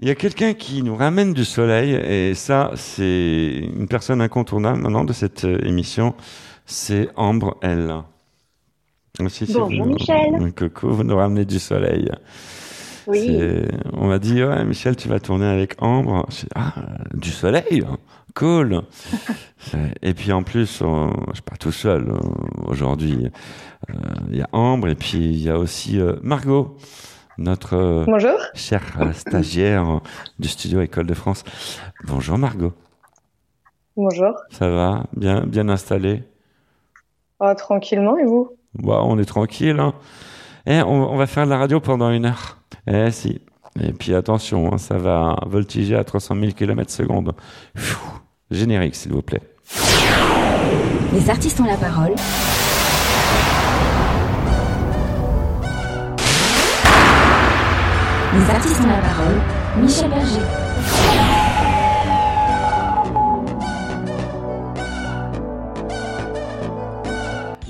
Il y a quelqu'un qui nous ramène du soleil, et ça, c'est une personne incontournable maintenant de cette euh, émission, c'est Ambre L. Aussi, Bonjour vous, Michel. Coucou, vous nous ramenez du soleil. Oui. On m'a dit, ouais, Michel, tu vas tourner avec Ambre. ah, du soleil, cool. et puis en plus, on, je pars tout seul euh, aujourd'hui. Euh, il y a Ambre et puis il y a aussi euh, Margot, notre Bonjour. chère stagiaire du studio École de France. Bonjour Margot. Bonjour. Ça va? Bien, bien installé? Oh, Tranquillement, et vous? Bah, On est tranquille. Hein. Eh, on, va faire de la radio pendant une heure. Eh si. Et puis attention, hein, ça va voltiger à 300 000 km secondes. Générique, s'il vous plaît. Les artistes ont la parole. Les artistes ont la parole. Michel Berger.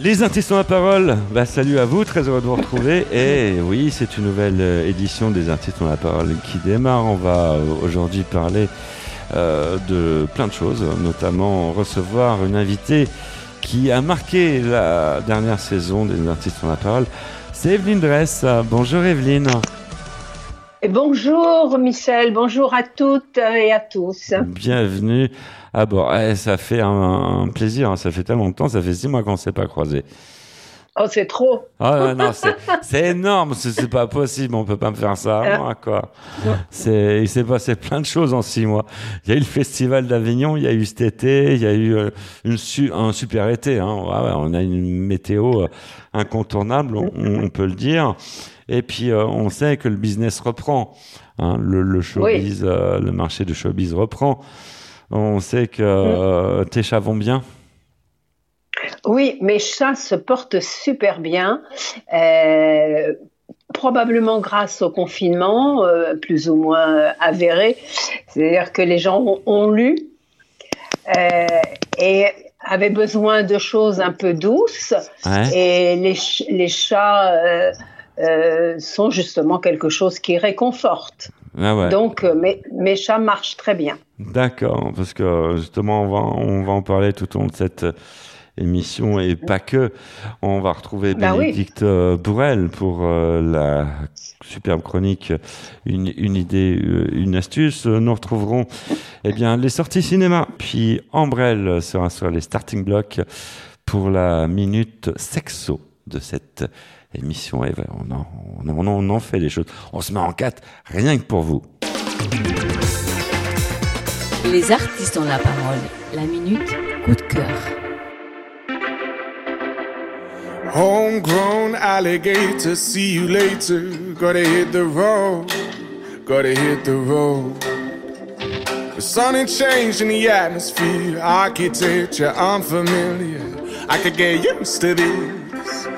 Les artistes ont la parole. Bah, salut à vous, très heureux de vous retrouver. Et oui, c'est une nouvelle euh, édition des artistes ont la parole qui démarre. On va euh, aujourd'hui parler euh, de plein de choses, notamment recevoir une invitée qui a marqué la dernière saison des artistes ont la parole. C'est Evelyne Dress. Bonjour Evelyne. Bonjour Michel, bonjour à toutes et à tous. Bienvenue ah bon, eh, ça fait un, plaisir, hein. ça fait tellement de temps, ça fait six mois qu'on ne s'est pas croisés. Oh, c'est trop. Oh non, c'est énorme, c'est pas possible, on peut pas me faire ça à moi, quoi. C'est, il s'est passé plein de choses en six mois. Il y a eu le festival d'Avignon, il y a eu cet été, il y a eu euh, un super été. Hein. on a une météo euh, incontournable, on, peut le dire. Et puis euh, on sait que le business reprend. Hein. Le, le showbiz, le marché du showbiz reprend. On sait que euh, tes chats vont bien. Oui, mes chats se portent super bien. Euh, probablement grâce au confinement, euh, plus ou moins avéré. C'est-à-dire que les gens ont, lu et avaient besoin de choses un peu douces. Et les, les chats sont justement quelque chose qui réconforte. Ah Donc mes, mes chats marchent très bien. D'accord, parce que justement, on va, on va en parler tout au long de cette émission et pas que. On va retrouver bah Bénédicte euh, Bourrel pour euh, la superbe chronique une, une idée, euh, une astuce. Nous retrouverons eh bien, les sorties cinéma. Puis Ambrelle sera sur les starting blocks pour la minute sexo de cette émission. Et on en, on, on en fait des choses. On se met en quatre, rien que pour vous. Les artistes ont la parole. La minute coup de cœur. Homegrown alligator, see you later. Gotta hit the road, gotta hit the road. The sun ain't changing the atmosphere, architecture unfamiliar. I could get used to this.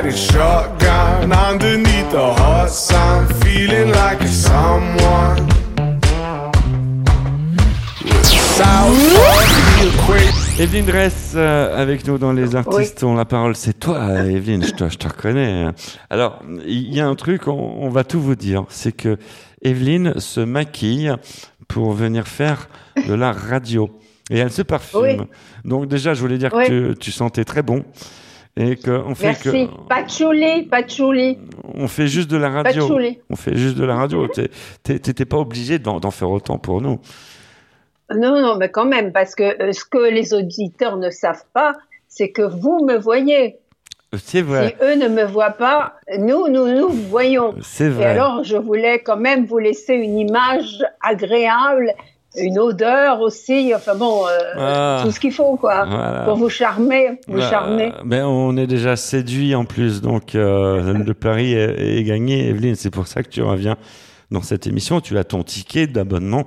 I'll be riding shotgun underneath the hot sun, feeling like a someone. South Evelyne Dress euh, avec nous dans Les Artistes ont la parole. C'est toi, Evelyne, je te, je te reconnais. Alors, il y a un truc, on, va tout vous dire. C'est que Evelyne se maquille pour venir faire de la radio. Et elle se parfume. Donc déjà, je voulais dire que tu, sentais très bon. Et que on fait Merci. que patchouli, patchouli. On fait juste de la radio. On fait juste de la radio. T'étais pas obligé d'en faire autant pour nous. Non, non, mais quand même, parce que euh, ce que les auditeurs ne savent pas, c'est que vous me voyez. C'est vrai. Si eux ne me voient pas, nous, nous nous voyons. C'est vrai. Et alors, je voulais quand même vous laisser une image agréable, une odeur aussi, enfin bon, euh, ah. tout ce qu'il faut, quoi, pour vous charmer, vous charmer. Mais on est déjà séduit en plus, donc euh, le pari est, est, gagné, Evelyne. C'est pour ça que tu reviens dans cette émission. Tu as ton ticket d'abonnement.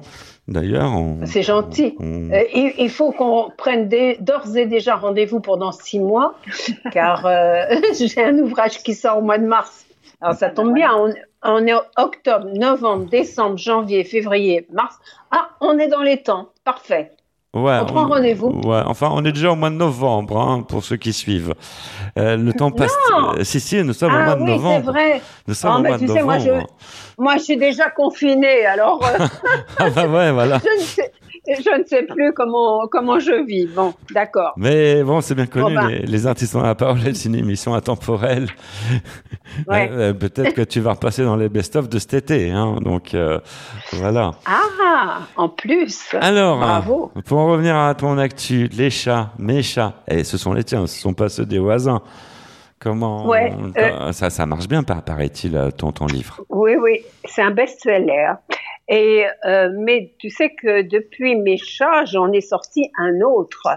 D'ailleurs, c'est gentil. Euh, il, faut qu'on prenne d'ores et déjà rendez-vous pendant six mois, car euh, j'ai un ouvrage qui sort au mois de mars. Alors ça tombe bien, on, on est octobre, novembre, décembre, janvier, février, mars. Ah, on est dans les temps. Parfait. Ouais, on prend rendez-vous. Ouais, enfin, on est déjà au mois de novembre, hein, pour ceux qui suivent. Euh, le temps passe. Euh, si, si, nous sommes au ah mois de oui, novembre. c'est vrai. Nous sommes au mois de novembre. Moi je, moi, je suis déjà confinée, alors. Euh, ah bah ouais, voilà. je, ne sais, je ne sais plus comment, comment je vis. Bon, d'accord. Mais bon, c'est bien connu, ben. les, artistes ont la parole, c'est une émission intemporelle. Ouais. Euh, peut-être que tu vas repasser dans les best-of de cet été. Hein, donc, euh, voilà. Ah, en plus. Alors, Bravo. pour en revenir à ton actu, les chats, mes chats, et ce sont les tiens, ce ne sont pas ceux des voisins. Comment ouais, euh, ça, ça marche bien, paraît-il, ton, ton livre? Oui, oui, c'est un best-seller. Et euh, mais tu sais que depuis mes chats, j'en ai sorti un autre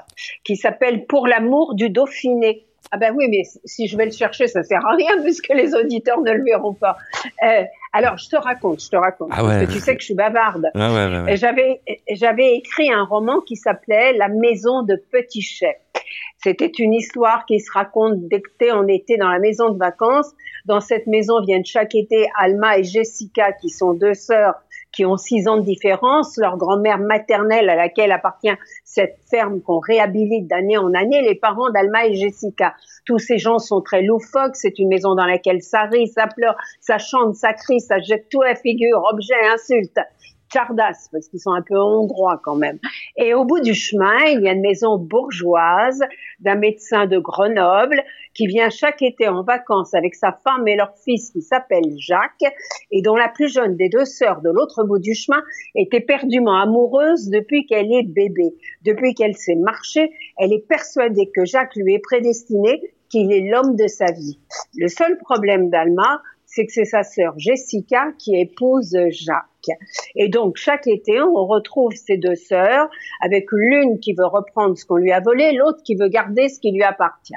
qui s'appelle Pour l'amour du Dauphiné. Ah ben oui, mais si je vais le chercher, ça sert à rien puisque les auditeurs ne le verront pas. Euh, alors, je te raconte, je te raconte. Ah ouais. Parce que tu sais que je suis bavarde. Ah ouais, ouais, j'avais, j'avais écrit un roman qui s'appelait La maison de Petit Chet. C'était une histoire qui se raconte dès que on était dans la maison de vacances. Dans cette maison viennent chaque été Alma et Jessica, qui sont deux sœurs qui ont six ans de différence, leur grand-mère maternelle à laquelle appartient cette ferme qu'on réhabilite d'année en année, les parents d'Alma et Jessica. Tous ces gens sont très loufoques, c'est une maison dans laquelle ça rit, ça pleure, ça chante, ça crie, ça jette tout à figure, objet, insulte. Chardas, parce qu'ils sont un peu hongrois quand même. Et au bout du chemin, il y a une maison bourgeoise d'un médecin de Grenoble qui vient chaque été en vacances avec sa femme et leur fils qui s'appelle Jacques et dont la plus jeune des deux sœurs de l'autre bout du chemin était perdument amoureuse depuis qu'elle est bébé. Depuis qu'elle sait marcher, elle est persuadée que Jacques lui est prédestiné, qu'il est l'homme de sa vie. Le seul problème d'Alma, c'est que c'est sa sœur Jessica qui épouse Jacques. Et donc chaque été, on retrouve ces deux sœurs avec l'une qui veut reprendre ce qu'on lui a volé, l'autre qui veut garder ce qui lui appartient.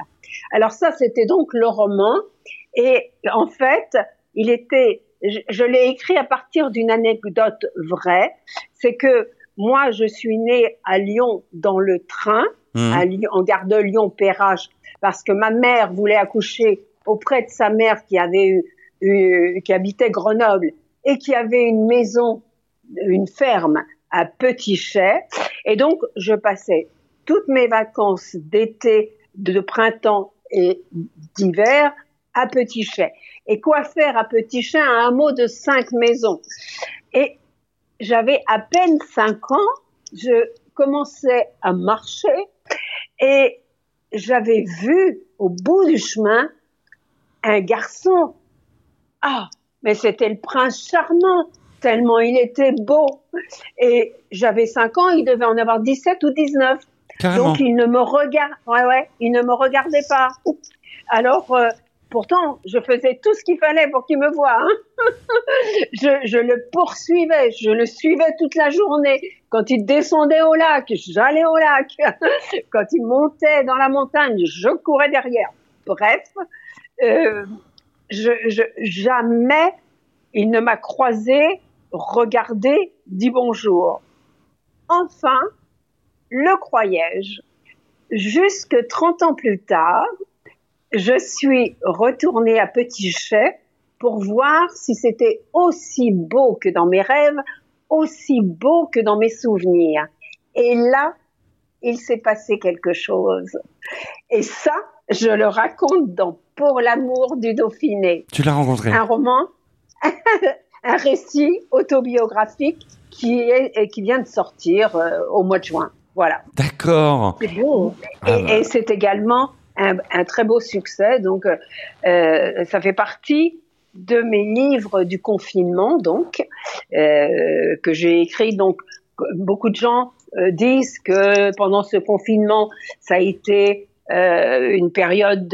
Alors ça, c'était donc le roman. Et en fait, il était, je, l'ai écrit à partir d'une anecdote vraie. C'est que moi, je suis née à Lyon dans le train, mmh. à Lyon, en gare de Lyon-Perrache, parce que ma mère voulait accoucher auprès de sa mère qui avait eu qui habitait Grenoble et qui avait une maison, une ferme à Petit Chet. Et donc, je passais toutes mes vacances d'été, de printemps et d'hiver à Petit Chet. Et quoi faire à Petit Chet Un mot de cinq maisons? Et j'avais à peine cinq ans, je commençais à marcher et j'avais vu au bout du chemin un garçon ah, mais c'était le prince charmant, tellement il était beau. Et j'avais 5 ans, il devait en avoir 17 ou 19. Donc il ne me regarde, ouais, ouais, il ne me regardait pas. Alors, euh, pourtant, je faisais tout ce qu'il fallait pour qu'il me voie. Hein. je, je, le poursuivais, je le suivais toute la journée. Quand il descendait au lac, j'allais au lac. Quand il montait dans la montagne, je courais derrière. Bref, euh, je, je, jamais il ne m'a croisé, regardé, dit bonjour. Enfin, le croyais-je, jusque 30 ans plus tard, je suis retournée à Petit Chet pour voir si c'était aussi beau que dans mes rêves, aussi beau que dans mes souvenirs. Et là, il s'est passé quelque chose. Et ça, je le raconte dans Pour l'amour du Dauphiné. Tu l'as rencontré Un roman, un récit autobiographique qui, est, qui vient de sortir euh, au mois de juin. Voilà. D'accord. C'est beau. Ah bah. et, c'est également un, très beau succès. Donc, euh, ça fait partie de mes livres du confinement, donc, euh, que j'ai écrit. Donc, beaucoup de gens disent que pendant ce confinement, ça a été euh, une période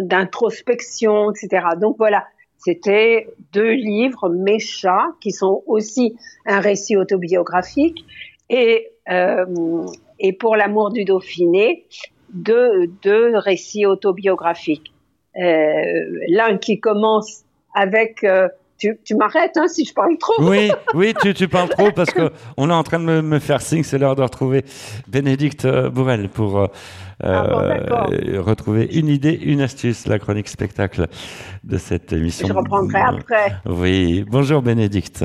d'introspection, etc. Donc voilà, c'était deux livres, Mes chats, qui sont aussi un récit autobiographique, et, euh, et Pour l'amour du Dauphiné, deux, deux récits autobiographiques. Euh, L'un qui commence avec, euh, tu, tu m'arrêtes hein, si je parle trop. Oui, oui, tu, tu parles trop parce que on est en train de me, me faire signe. C'est l'heure de retrouver Bénédicte Bourrel pour euh, ah retrouver une idée, une astuce, la chronique spectacle de cette émission. Je reprendrai après. Oui, bonjour Bénédicte.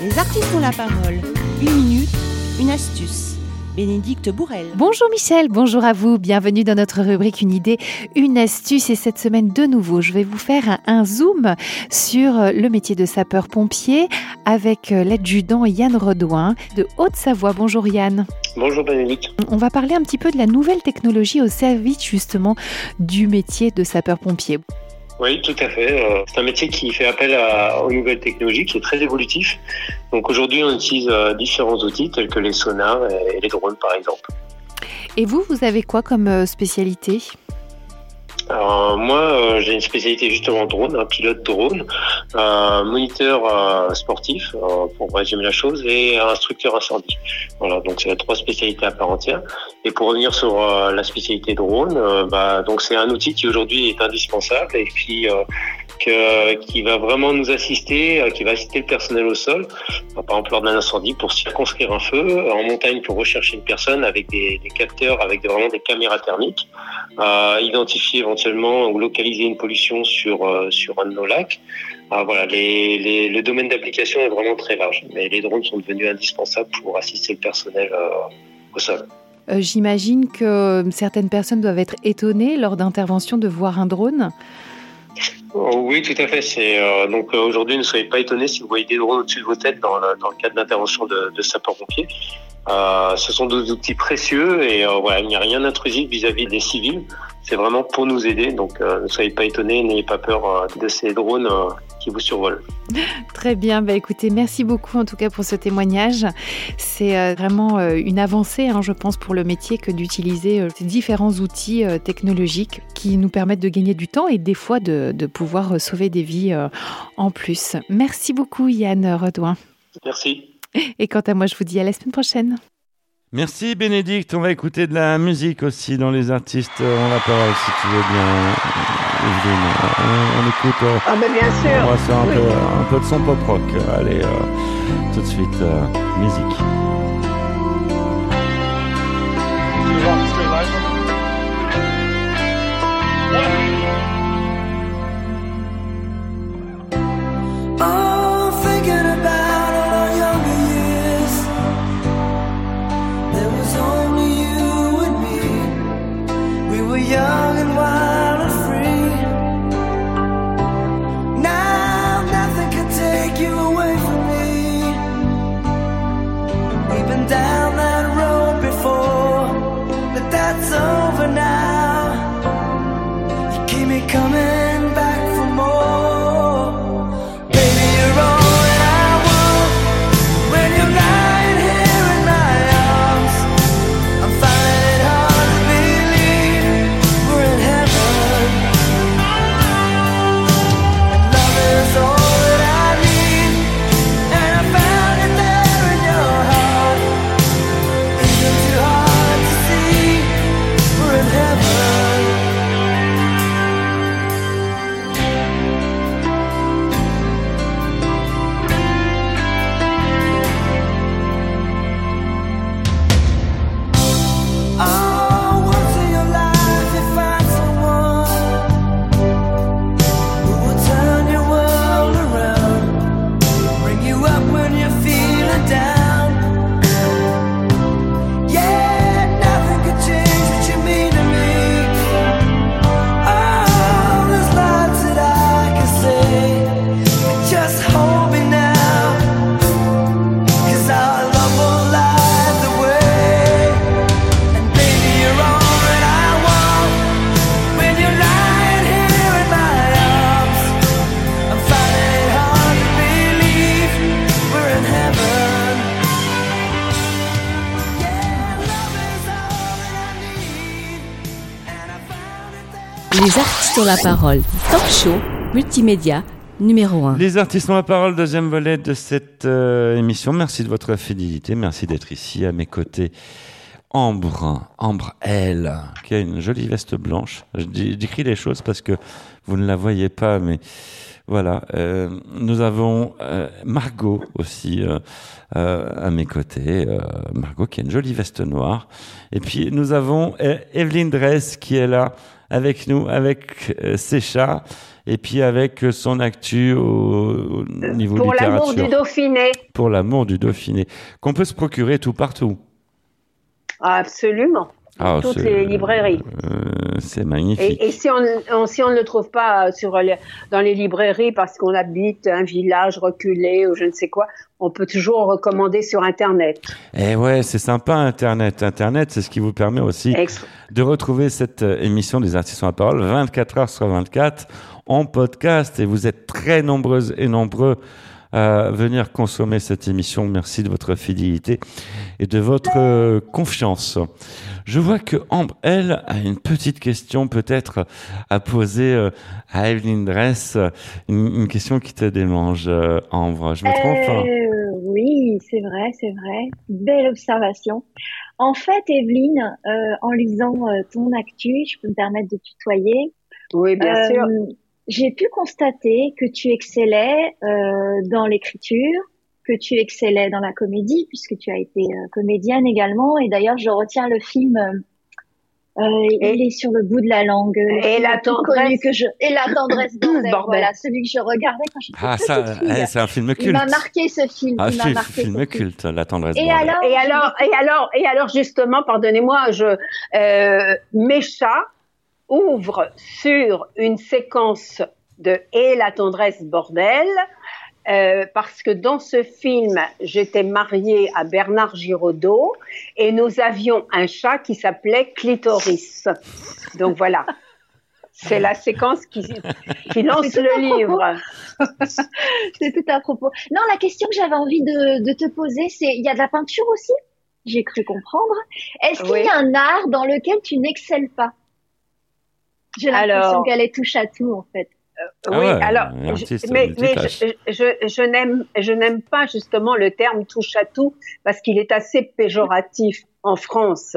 Les artistes ont la parole. Une minute, une astuce. Bénédicte Bourrel. Bonjour Michel, bonjour à vous, bienvenue dans notre rubrique Une idée, une astuce et cette semaine de nouveau je vais vous faire un, zoom sur le métier de sapeur-pompier avec l'adjudant Yann Redouin de Haute-Savoie. Bonjour Yann. Bonjour Bénédicte. On va parler un petit peu de la nouvelle technologie au service justement du métier de sapeur-pompier. Oui, tout à fait. Euh, c'est un métier qui fait appel aux nouvelles technologies, qui est très évolutif. Donc aujourd'hui, on utilise euh, différents outils tels que les sonars et les drones, par exemple. Et vous, vous avez quoi comme euh, spécialité? Alors, moi, euh, j'ai une spécialité justement drone, un pilote drone, un moniteur euh, sportif, euh, pour résumer la chose, et instructeur incendie. Voilà, donc c'est trois spécialités à part entière. Et pour revenir sur la spécialité drone, bah, donc c'est un outil qui aujourd'hui est indispensable et puis qui va vraiment nous assister, qui va assister le personnel au sol, par exemple lors d'un incendie, pour circonscrire un feu, en montagne pour rechercher une personne avec des, capteurs, avec vraiment des caméras thermiques, identifier ou localiser une pollution sur, euh, sur un de nos lacs. Ah, voilà, les, les, le domaine d'application est vraiment très large, mais les drones sont devenus indispensables pour assister le personnel euh, au sol. Euh, j'imagine que certaines personnes doivent être étonnées lors d'interventions de voir un drone. Oh, oui, tout à fait. C'est donc aujourd'hui, ne soyez pas étonnés si vous voyez des drones au-dessus de vos têtes dans le, cadre d'intervention de, sapeurs-pompiers. ce sont des outils précieux et il n'y a rien d'intrusif vis-à-vis des civils c'est vraiment pour nous aider. Donc euh, ne soyez pas étonnés, n'ayez pas peur euh, de ces drones euh, qui vous survolent. Très bien, bah écoutez, merci beaucoup en tout cas pour ce témoignage. C'est vraiment une avancée, hein, je pense, pour le métier que d'utiliser ces différents outils technologiques qui nous permettent de gagner du temps et des fois de, de pouvoir sauver des vies en plus. Merci beaucoup Yann Redouin. Merci. Et quant à moi, je vous dis à la semaine prochaine. Merci Bénédicte, on va écouter de la musique aussi dans les artistes On la parole si tu veux bien On, écoute euh, ah mais bien sûr. On va faire un, peu, un peu de son pop rock. Allez, euh, tout de suite, euh, musique. Les artistes ont la parole. Talk show, multimédia, numéro 1. Les artistes ont la parole, deuxième volet de cette euh, émission. Merci de votre fidélité. Merci d'être ici à mes côtés Ambre, Ambre elle, qui a une jolie veste blanche. Je décris les choses parce que vous ne la voyez pas, mais voilà. Euh, nous avons euh, Margot aussi à mes côtés. Margot qui a une jolie veste noire. Et puis nous avons Evelyne Dress qui est là avec nous, avec ses chats et puis avec son actu au, niveau Pour littérature. Pour l'amour du Dauphiné. Pour l'amour du Dauphiné, qu'on peut se procurer tout partout. Absolument. Ah, toutes les librairies. Euh, c'est magnifique. Et, si, on, si on ne le trouve pas sur dans les librairies parce qu'on habite un village reculé ou je ne sais quoi, on peut toujours recommander sur Internet. Et eh ouais, c'est sympa Internet. Internet, c'est ce qui vous permet aussi de retrouver cette euh, émission des artistes à parole 24 heures sur 24 en podcast. Et vous êtes très nombreuses et nombreux à venir consommer cette émission. Merci de votre fidélité et de votre euh, confiance. Je vois que Ambre, elle, a une petite question peut-être à poser euh, à Evelyn Dress, une, question qui te démange, euh, Ambre. Je me trompe Oui, c'est vrai, c'est vrai. Belle observation. En fait, Evelyne, en lisant ton actu, je peux me permettre de tutoyer. Oui, bien sûr j'ai pu constater que tu excellais euh, dans l'écriture, que tu excellais dans la comédie, puisque tu as été euh, comédienne également. Et d'ailleurs, je retiens le film. Euh, il est sur le bout de la langue. Et la tendresse que je et la tendresse bordel, voilà, celui que je regardais quand j'étais ah, ça, eh, c'est un film culte. Il m'a marqué ce film. Ah, il m'a marqué film culte, la tendresse et bordel. Alors, et alors, et alors, et alors, justement, pardonnez-moi, je euh, mes chats ouvre sur une séquence de Et la tendresse bordel, euh, parce que dans ce film, j'étais mariée à Bernard Giraudot et nous avions un chat qui s'appelait Clitoris. Donc voilà. C'est la séquence qui, qui lance le livre. c'est tout à propos. Non, la question que j'avais envie de, de te poser, c'est il y a de la peinture aussi? J'ai cru comprendre. Est-ce qu'il y a un art dans lequel tu n'excelles pas? J'ai l'impression qu'elle est touche à tout, en fait. Euh, oui, ah alors, mais, mais je, je, je n'aime, je n'aime pas justement le terme touche à tout parce qu'il est assez péjoratif en France.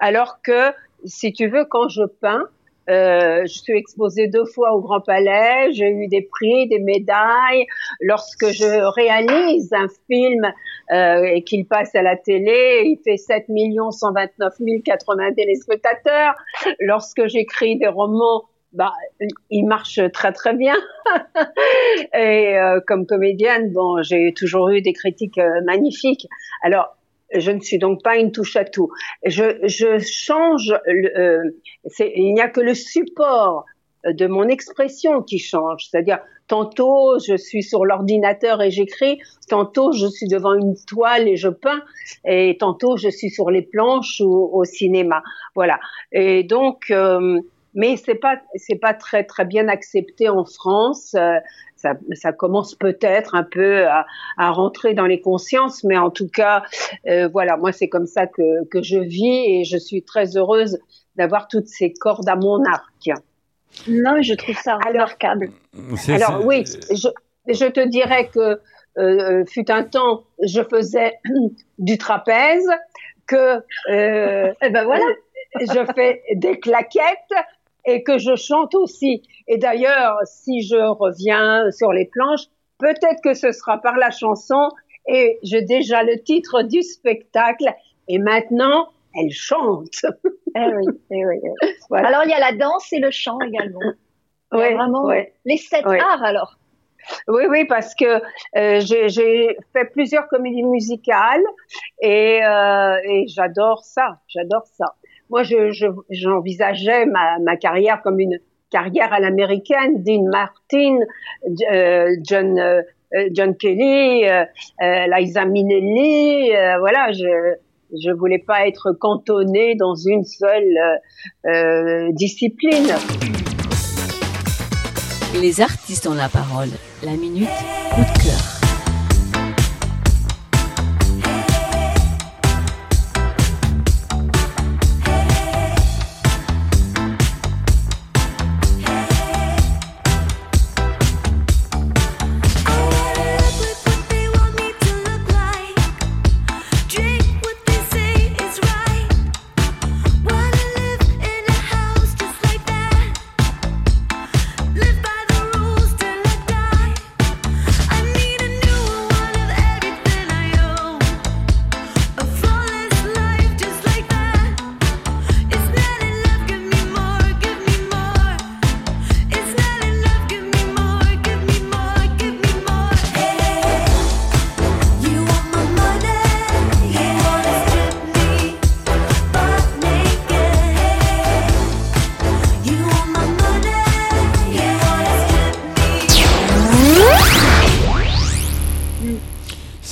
Alors que, si tu veux, quand je peins, euh, je suis exposée deux fois au Grand Palais, j'ai eu des prix, des médailles. Lorsque je réalise un film euh, et qu'il passe à la télé, il fait 7 129 080 téléspectateurs. Lorsque j'écris des romans, bah, il marche très très bien. et euh, comme comédienne, bon, j'ai toujours eu des critiques euh, magnifiques. Alors, je ne suis donc pas une touche à tout. Je, change. Euh, il n'y a que le support de mon expression qui change. C'est-à-dire, tantôt je suis sur l'ordinateur et j'écris, tantôt je suis devant une toile et je peins, et tantôt je suis sur les planches ou au cinéma. Voilà. Et donc, euh, mais c'est pas c'est pas très très bien accepté en France. Euh, ça, ça commence peut-être un peu à, à, rentrer dans les consciences, mais en tout cas, euh, voilà, moi c'est comme ça que, que je vis et je suis très heureuse d'avoir toutes ces cordes à mon arc. Non, je trouve ça remarquable. Alors, alors oui, je, je, te dirais que euh, fut un temps, je faisais du trapèze, que euh, eh ben voilà. je fais des claquettes, et que je chante aussi. Et d'ailleurs, si je reviens sur les planches, peut-être que ce sera par la chanson et j'ai déjà le titre du spectacle et maintenant elle chante. eh oui, eh oui, Alors il y a la danse et le chant également. Oui, vraiment les sept arts alors. Oui, oui, parce que euh, j'ai fait plusieurs comédies musicales et, euh, et j'adore ça, j'adore ça. Moi, j'envisageais je, ma, carrière comme une carrière à l'américaine, Dean Martin, euh, John, euh, John Kelly, euh, euh Liza Minnelli, euh, voilà, je je voulais pas être cantonnée dans une seule discipline. Les artistes ont la parole. La minute coup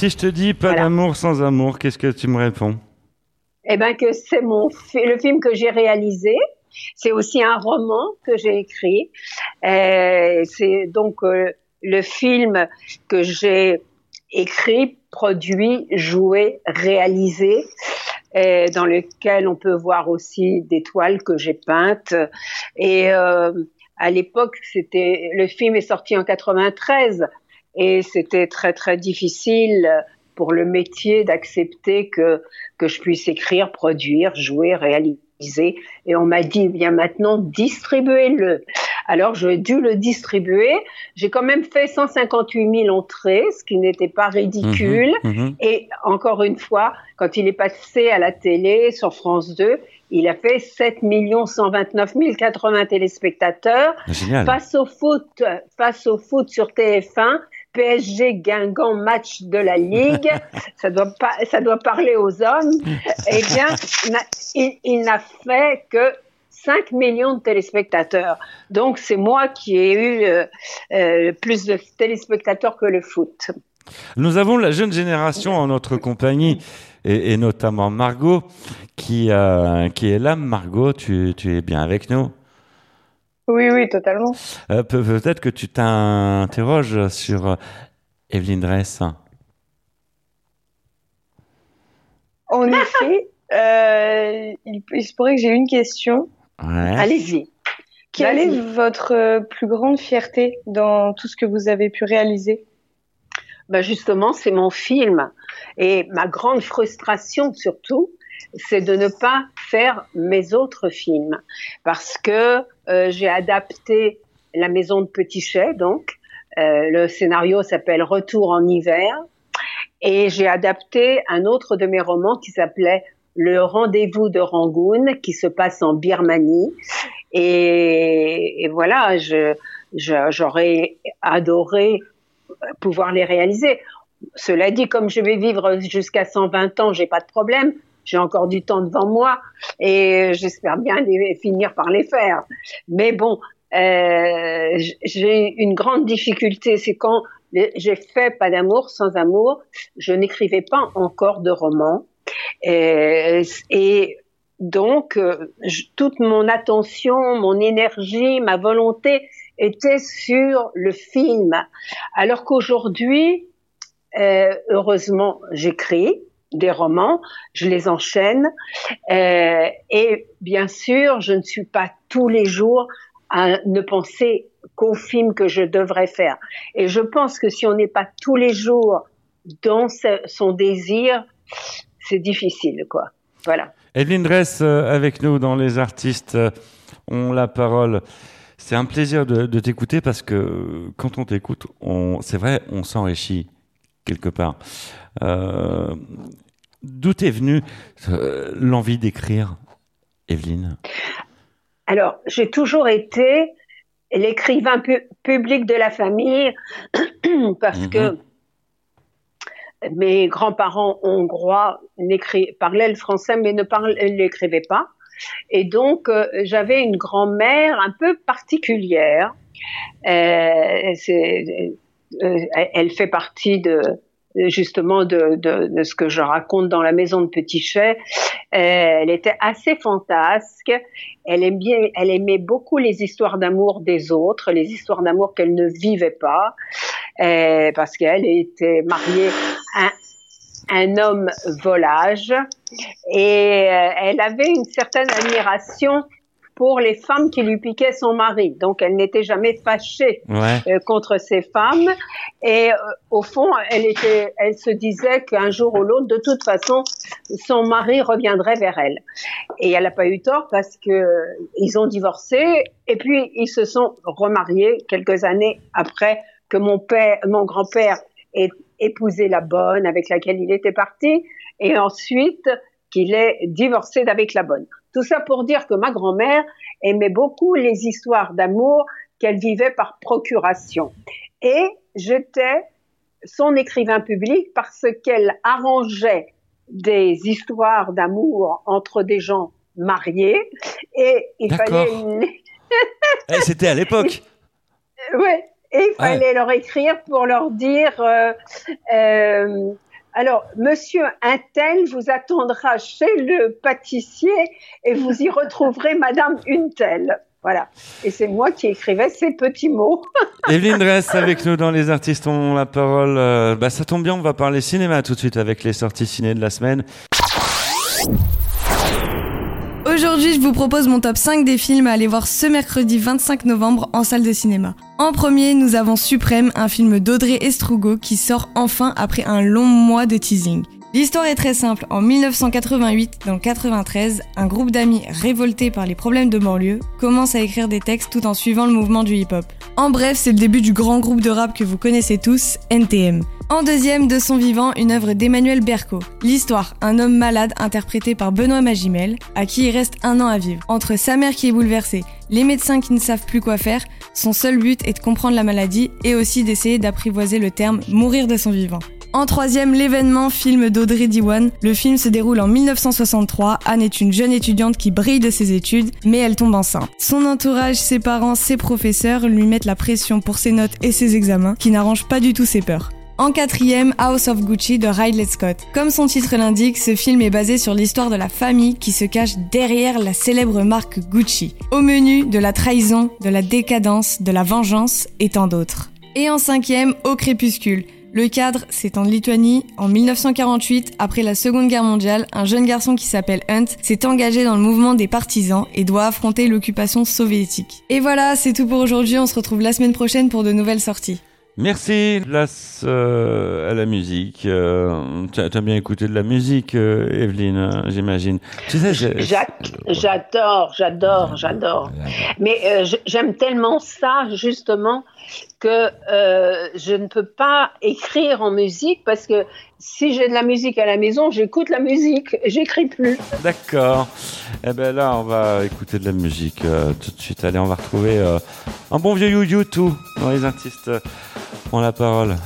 Si je te dis pas d'amour sans amour, qu'est-ce que tu me réponds? Eh ben que c'est mon le film que j'ai réalisé. C'est aussi un roman que j'ai écrit. Euh, c'est donc euh, le film que j'ai écrit, produit, joué, réalisé, euh, dans lequel on peut voir aussi des toiles que j'ai peintes. Et euh, à l'époque, c'était le film est sorti en 93 et c'était très très difficile pour le métier d'accepter que que je puisse écrire, produire, jouer, réaliser et on m'a dit, bien maintenant, distribuez-le. Alors, j'ai dû le distribuer. J'ai quand même fait 158 000 entrées, ce qui n'était pas ridicule. Mhm, mhm. Et encore une fois, quand il est passé à la télé sur France 2, il a fait 7 129 080 téléspectateurs. Face au foot, face au foot sur TF1, PSG Guingamp match de la Ligue, ça doit pas, ça doit parler aux hommes. Eh bien, il, n'a fait que 5 millions de téléspectateurs. Donc c'est moi qui ai eu euh, euh, plus de téléspectateurs que le foot. Nous avons la jeune génération en notre compagnie et, notamment Margot qui, euh, qui est là. Margot, tu, tu es bien avec nous? Oui, oui, totalement. Euh, peut-être que tu t'interroges sur euh, Evelyne Dress. En effet, euh, il, se pourrait que j'ai une question. Allez-y. Quelle est votre plus grande fierté dans tout ce que vous avez pu réaliser? Bah Justement, c'est mon film. Et ma grande frustration surtout, c'est de ne pas faire mes autres films. Parce que euh, j'ai adapté La Maison de Petitchet, donc euh, le scénario s'appelle Retour en hiver et j'ai adapté un autre de mes romans qui s'appelait Le rendez-vous de Rangoon qui se passe en Birmanie. Et, voilà, j'aurais adoré pouvoir les réaliser. Cela dit, comme je vais vivre jusqu'à 120 ans, j'ai pas de problème j'ai encore du temps devant moi et j'espère bien finir par les faire. Mais bon, euh, j'ai une grande difficulté, c'est quand j'ai fait Pas d'amour sans amour, je n'écrivais pas encore de roman. Et, et donc, euh, toute mon attention, mon énergie, ma volonté était sur le film. Alors qu'aujourd'hui, euh, heureusement, j'écris, des romans, je les enchaîne. Euh, et bien sûr, je ne suis pas tous les jours à ne penser qu'au film que je devrais faire. Et je pense que si on n'est pas tous les jours dans son désir, c'est difficile, quoi. Voilà. Evelyne Dress euh, avec nous dans Les Artistes euh, ont la parole. C'est un plaisir de, t'écouter parce que quand on t'écoute, c'est vrai, on s'enrichit quelque part. Euh, D'où est venue euh, l'envie d'écrire, Evelyne? Alors, j'ai toujours été l'écrivain public de la famille parce que mhm. mes grands-parents hongrois parlaient le français mais ne l'écrivaient pas. Et donc, euh, j'avais une grand-mère un peu particulière. Euh, elle fait partie de, justement de, de, de, ce que je raconte dans la maison de Petitchet. Euh, elle était assez fantasque. Elle aimait, elle aimait beaucoup les histoires d'amour des autres, les histoires d'amour qu'elle ne vivait pas, euh, parce qu'elle était mariée à un homme volage et euh, elle avait une certaine admiration pour les femmes qui lui piquaient son mari. Donc, elle n'était jamais fâchée euh, contre ces femmes. Et euh, au fond, elle était, elle se disait qu'un jour ou l'autre, de toute façon, son mari reviendrait vers elle. Et elle n'a pas eu tort parce que ils ont divorcé et puis ils se sont remariés quelques années après que mon père, mon grand-père ait épousé la bonne avec laquelle il était parti et ensuite qu'il ait divorcé d'avec la bonne. Tout ça pour dire que ma grand-mère aimait beaucoup les histoires d'amour qu'elle vivait par procuration. Et j'étais son écrivain public parce qu'elle arrangeait des histoires d'amour entre des gens mariés et il fallait une... Eh, c'était à l'époque. Oui, et il fallait leur écrire pour leur dire euh, euh, Alors, monsieur Intel vous attendra chez le pâtissier et vous y retrouverez madame Untel. Voilà. Et c'est moi qui écrivais ces petits mots. Evelyne Dress avec nous dans Les Artistes ont la parole. Euh, bah, ça tombe bien, on va parler cinéma tout de suite avec les sorties ciné de la semaine. Aujourd'hui, je vous propose mon top 5 des films à aller voir ce mercredi 25 novembre en salle de cinéma. En premier, nous avons Suprême, un film d'Audrey Estrugo qui sort enfin après un long mois de teasing. L'histoire est très simple. En 1988, dans le 93, un groupe d'amis révoltés par les problèmes de banlieue commence à écrire des textes tout en suivant le mouvement du hip-hop. En bref, c'est le début du grand groupe de rap que vous connaissez tous, NTM. En deuxième, de son vivant, une œuvre d'Emmanuel Berco. L'histoire, un homme malade interprété par Benoît Magimel, à qui il reste un an à vivre. Entre sa mère qui est bouleversée, les médecins qui ne savent plus quoi faire, son seul but est de comprendre la maladie et aussi d'essayer d'apprivoiser le terme mourir de son vivant. En troisième, l'événement film d'Audrey Diwan. Le film se déroule en 1963. Anne est une jeune étudiante qui brille de ses études, mais elle tombe enceinte. Son entourage, ses parents, ses professeurs lui mettent la pression pour ses notes et ses examens, qui n'arrangent pas du tout ses peurs. En quatrième, House of Gucci de Ridley Scott. Comme son titre l'indique, ce film est basé sur l'histoire de la famille qui se cache derrière la célèbre marque Gucci. Au menu, de la trahison, de la décadence, de la vengeance et tant d'autres. Et en cinquième, Au crépuscule. Le cadre, c'est en Lituanie. En 1948, après la Seconde Guerre mondiale, un jeune garçon qui s'appelle Hunt s'est engagé dans le mouvement des partisans et doit affronter l'occupation soviétique. Et voilà, c'est tout pour aujourd'hui. On se retrouve la semaine prochaine pour de nouvelles sorties. Merci, place euh, à la musique. Euh, tu as bien écouté de la musique, euh, Evelyne, hein, j'imagine. Tu sais, j'adore, j'adore, j'adore. Mais j'aime tellement ça, justement, que je ne peux pas écrire en musique parce que si j'ai de la musique à la maison, j'écoute la musique, j'écris plus. D'accord. Eh ben là, on va écouter de la musique tout de suite. Allez, on va retrouver un bon vieux YouTube dans les artistes prends la parole.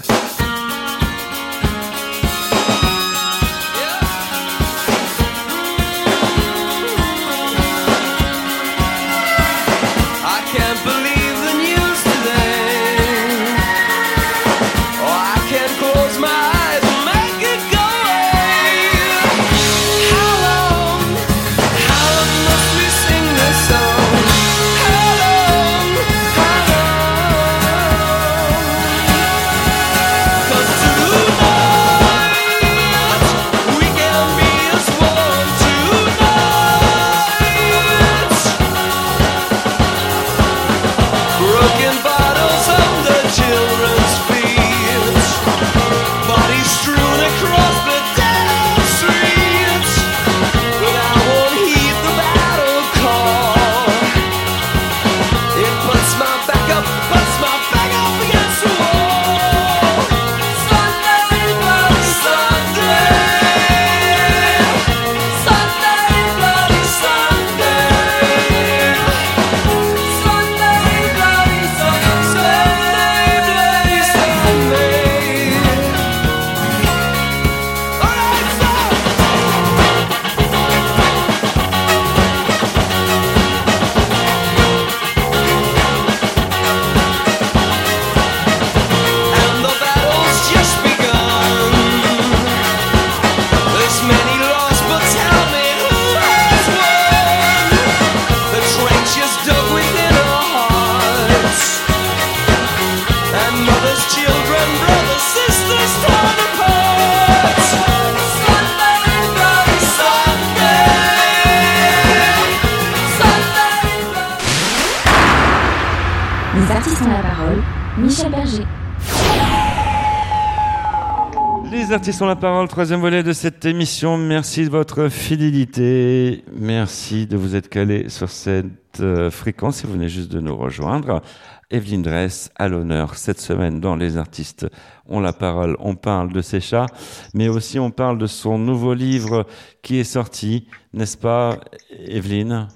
Ont la parole, troisième volet de cette émission. Merci de votre fidélité. Merci de vous être calé sur cette euh, fréquence si vous venez juste de nous rejoindre. Evelyne Dress à l'honneur cette semaine dans Les artistes ont la parole. On parle de ses chats, mais aussi on parle de son nouveau livre qui est sorti, n'est-ce pas, Evelyne?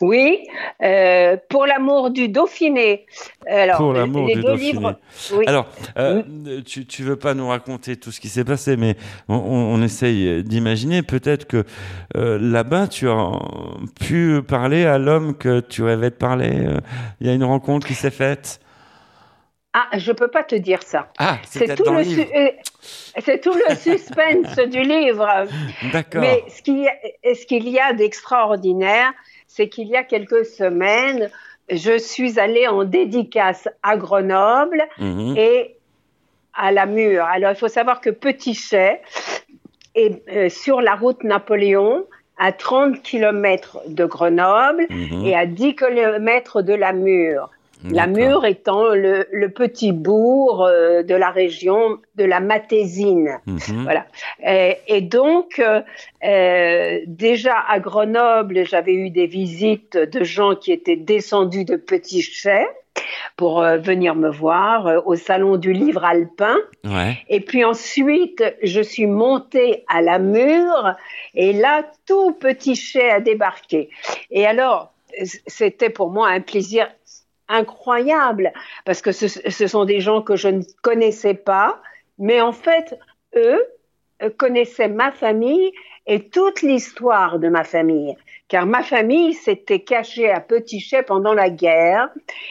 Oui, euh, pour l'amour du Dauphiné. Alors, pour l'amour du Dauphiné. Alors, euh, tu, tu veux pas nous raconter tout ce qui s'est passé, mais on, essaye d'imaginer peut-être que euh, là-bas, tu as pu parler à l'homme que tu rêvais de parler. Il y a une rencontre qui s'est faite. Ah, je peux pas te dire ça. Ah, c'est tout, le, c'est tout le suspense du livre. D'accord. Mais ce qu'il y a, ce qu'il y a d'extraordinaire, c'est qu'il y a quelques semaines, je suis allée en dédicace à Grenoble mhm. et à la Mure. Alors, il faut savoir que Petit Chay est euh, sur la route Napoléon à 30 km de Grenoble mhm. et à 10 km de la Mure. La Mure étant le, petit bourg euh, de la région de la Matésine. Mhm. Voilà. Et, donc, euh, euh, déjà à Grenoble, j'avais eu des visites de gens qui étaient descendus de Petit Chay pour venir me voir au salon du livre alpin. Et puis ensuite, je suis montée à la Mure et là, tout Petit Chay a débarqué. Et alors, c'était pour moi un plaisir incroyable parce que ce, sont des gens que je ne connaissais pas, mais en fait, eux euh, connaissaient ma famille et toute l'histoire de ma famille. Car ma famille s'était cachée à Petit Chay pendant la guerre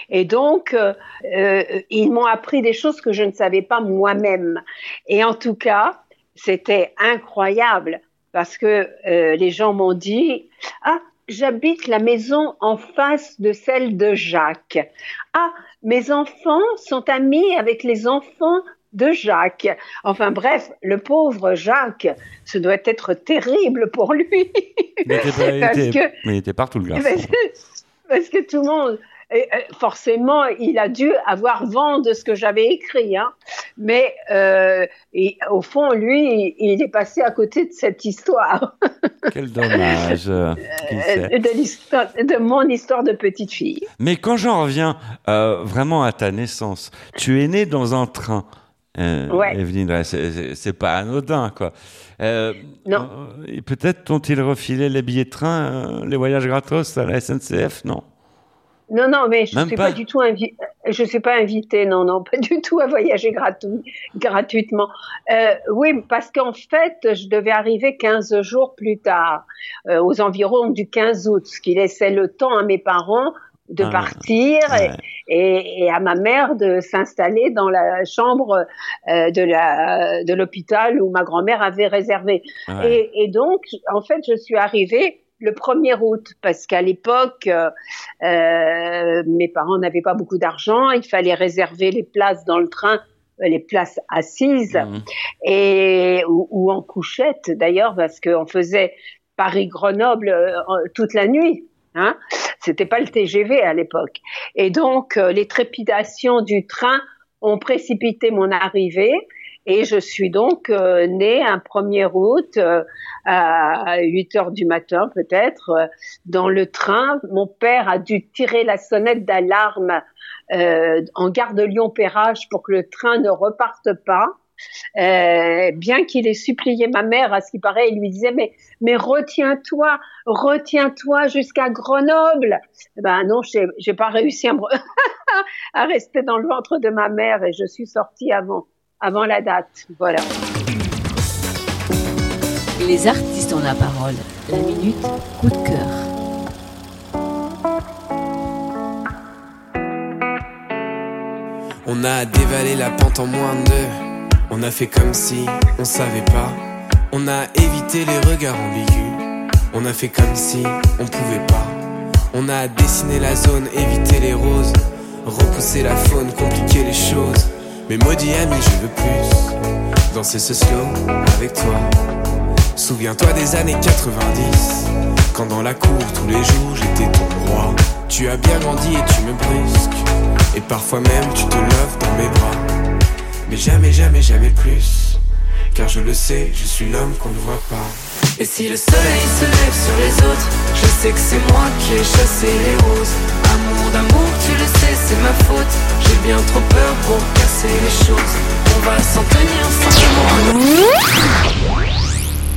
et donc euh, euh, ils m'ont appris des choses que je ne savais pas moi-même. Et en tout cas, c'était incroyable parce que les gens m'ont dit ah j'habite la maison en face de celle de Jacques. Ah, mes enfants sont amis avec les enfants de Jacques. Enfin bref, le pauvre Jacques, ce doit être terrible pour lui. Mais il était, partout le gars. parce que tout le monde, forcément, il a dû avoir vent de ce que j'avais écrit. Hein. Mais euh, au fond, lui, il est passé à côté de cette histoire. Quel dommage. Euh, de, de, mon histoire de petite fille. Mais quand j'en reviens euh, vraiment à ta naissance, tu es née dans un train. Euh, ouais. Evelyne, c'est pas anodin, quoi. Euh, non. Peut-être t'ont-ils refilé les billets de train, les voyages gratos à la SNCF, non? Non, non, mais je ne suis pas. du tout je suis pas invitée, non, non, pas du tout à voyager gratuitement. Euh, oui, parce qu'en fait, je devais arriver 15 jours plus tard, euh, aux environs du 15 août, ce qui laissait le temps à mes parents de ah, partir et, à ma mère de s'installer dans la chambre euh, de la de l'hôpital où ma grand-mère avait réservé. Et, et, donc, en fait, je suis arrivée le 1er août, parce qu'à l'époque, euh, euh, mes parents n'avaient pas beaucoup d'argent, il fallait réserver les places dans le train euh, les places assises mmh. et ou, en couchette d'ailleurs parce qu'on faisait Paris Grenoble toute la nuit hein c'était pas le TGV à l'époque et donc les trépidations du train ont précipité mon arrivée et je suis donc euh, née un 1er août euh, à 8 heures du matin peut-être euh, dans le train. Mon père a dû tirer la sonnette d'alarme en gare de Lyon-Perrache pour que le train ne reparte pas. Euh, bien qu'il ait supplié ma mère, à ce qui paraît, il lui disait mais mais retiens-toi, retiens-toi jusqu'à Grenoble. Ben non, j'ai pas réussi à, à rester dans le ventre de ma mère et je suis sortie avant avant la date. Voilà. Les artistes ont la parole. La minute coup de cœur. On a dévalé la pente en moins de deux. On a fait comme si on savait pas. On a évité les regards ambigus. On a fait comme si on pouvait pas. On a dessiné la zone, évité les roses. Repousser la faune, compliquer les choses. Mais maudit ami, je veux plus danser ce slow avec toi. Souviens-toi des années 90, quand dans la cour tous les jours j'étais ton roi. Tu as bien grandi et tu me brusques, et parfois même tu te lèves dans mes bras. Mais jamais, jamais, jamais plus, car je le sais, je suis l'homme qu'on ne voit pas. Et si le soleil se lève sur les autres, je sais que c'est moi qui ai chassé les roses. Amour d'amour, tu le sais, c'est ma faute. J'ai bien trop peur pour casser les choses. On va s'en tenir simplement.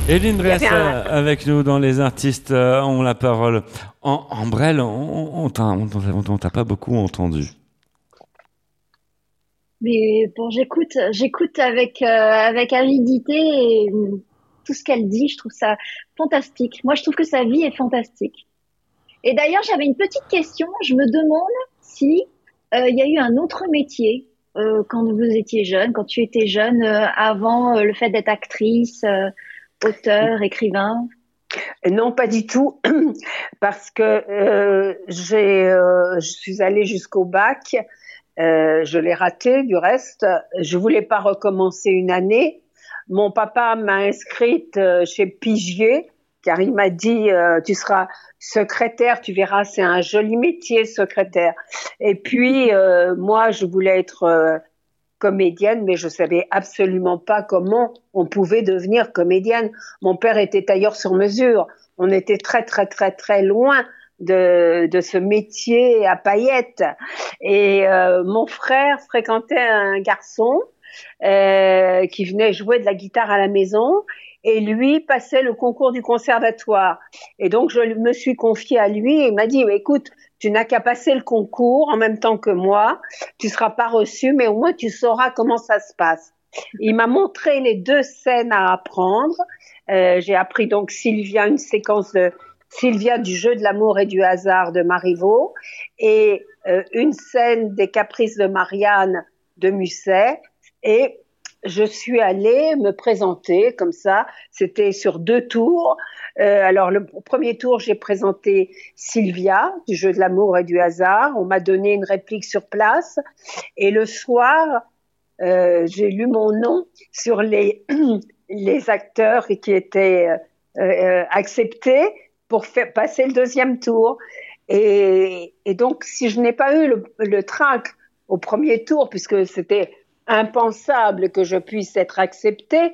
Eline Dress avec nous dans Les Artistes euh, ont la parole. En, en Brel, on, on, t'a pas beaucoup entendu. Mais bon, j'écoute, j'écoute avec euh, avec avidité et tout ce qu'elle dit. Je trouve ça fantastique. Moi, je trouve que sa vie est fantastique. Et d'ailleurs, j'avais une petite question. Je me demande euh, il y a eu un autre métier quand vous étiez jeune, quand tu étais jeune, avant le fait d'être actrice, auteur, écrivain non, pas du tout, parce que je suis allée jusqu'au bac. je l'ai raté, du reste. Je voulais pas recommencer une année. Mon papa m'a inscrite chez Pigier car il m'a dit euh, tu seras secrétaire, tu verras, c'est un joli métier secrétaire. Et puis euh, moi, je voulais être euh, comédienne, mais je savais absolument pas comment on pouvait devenir comédienne. Mon père était tailleur sur mesure. On était très très très très loin de, de ce métier à paillettes. Et mon frère fréquentait un garçon qui venait jouer de la guitare à la maison et lui passait le concours du conservatoire. Et donc je me suis confiée à lui et il m'a dit écoute, tu n'as qu'à passer le concours en même temps que moi, tu seras pas reçu mais au moins tu sauras comment ça se passe. Il m'a montré les deux scènes à apprendre. Euh, j'ai appris donc Sylvia, une séquence de Sylvia du jeu de l'amour et du hasard de Marivaux et euh, une scène des caprices de Marianne de Musset et je suis allée me présenter comme ça. C'était sur deux tours. Euh, alors le premier tour, j'ai présenté Sylvia du jeu de l'amour et du hasard. On m'a donné une réplique sur place. Et le soir, euh, j'ai lu mon nom sur les les acteurs qui étaient euh, acceptés pour passer le deuxième tour. Et, donc, si je n'ai pas eu le, le trac au premier tour, puisque c'était impensable que je puisse être acceptée.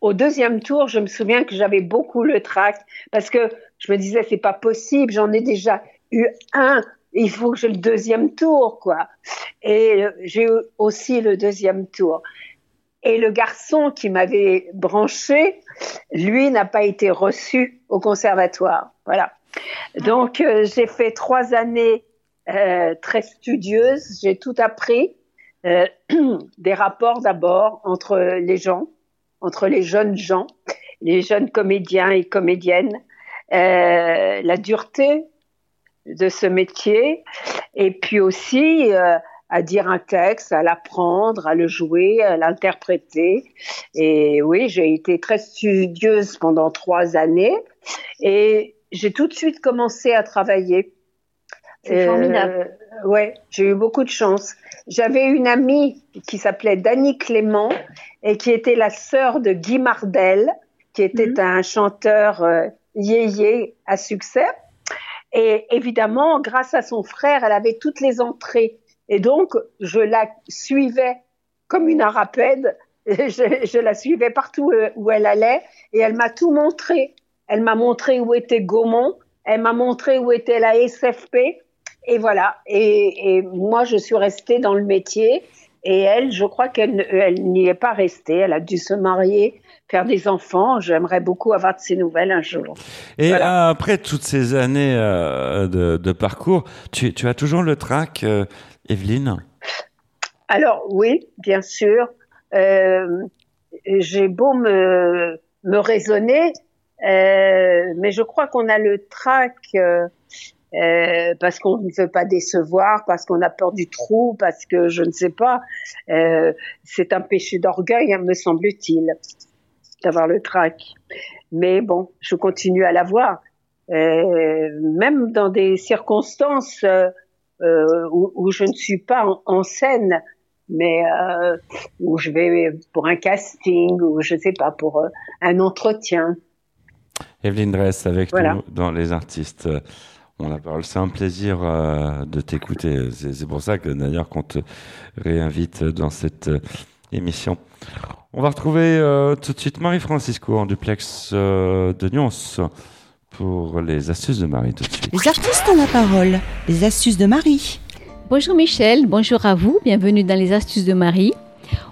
Au deuxième tour, je me souviens que j'avais beaucoup le trac parce que je me disais c'est pas possible, j'en ai déjà eu un, il faut que j'ai le deuxième tour quoi. Et j'ai eu aussi le deuxième tour. Et le garçon qui m'avait branché, lui n'a pas été reçu au conservatoire. Voilà. Donc euh, j'ai fait trois années euh, très studieuses, j'ai tout appris. Euh, des rapports d'abord entre les gens, entre les jeunes gens, les jeunes comédiens et comédiennes, euh, la dureté de ce métier, et puis aussi euh, à dire un texte, à l'apprendre, à le jouer, à l'interpréter. Et oui, j'ai été très studieuse pendant trois années, et j'ai tout de suite commencé à travailler. C'est formidable. Ouais, j'ai eu beaucoup de chance. J'avais une amie qui s'appelait Dany Clément et qui était la sœur de Guy Mardel, qui était mhm. un chanteur euh, yéyé à succès. Et évidemment, grâce à son frère, elle avait toutes les entrées. Et donc, je la suivais comme une arapède. Je, je la suivais partout euh, où elle allait et elle m'a tout montré. Elle m'a montré où était Gaumont, elle m'a montré où était la SFP, et voilà. Et, moi, je suis restée dans le métier. Et elle, je crois qu'elle n'y est pas restée. Elle a dû se marier, faire des enfants. J'aimerais beaucoup avoir de ses nouvelles un jour. Et après toutes ces années euh, de, parcours, tu, as toujours le trac, euh, Evelyne? Alors oui, bien sûr. Euh, j'ai beau me, me raisonner, mais je crois qu'on a le trac euh, parce qu'on ne veut pas décevoir, parce qu'on a peur du trou, parce que je ne sais pas. Euh, c'est un péché d'orgueil, hein, me semble-t-il, d'avoir le trac. Mais bon, je continue à l'avoir, euh, même dans des circonstances où, où, je ne suis pas en, scène, mais où je vais pour un casting ou je ne sais pas pour un entretien. Evelyne Dress avec nous dans les artistes on la parole. C'est un plaisir euh, de t'écouter. C'est pour ça que d'ailleurs qu'on te réinvite dans cette euh, émission. On va retrouver euh, tout de suite Marie-Francisco en duplex de Nyons pour les astuces de Marie tout de suite. Les artistes ont la parole. Les astuces de Marie. Bonjour Michel, bonjour à vous, bienvenue dans les astuces de Marie.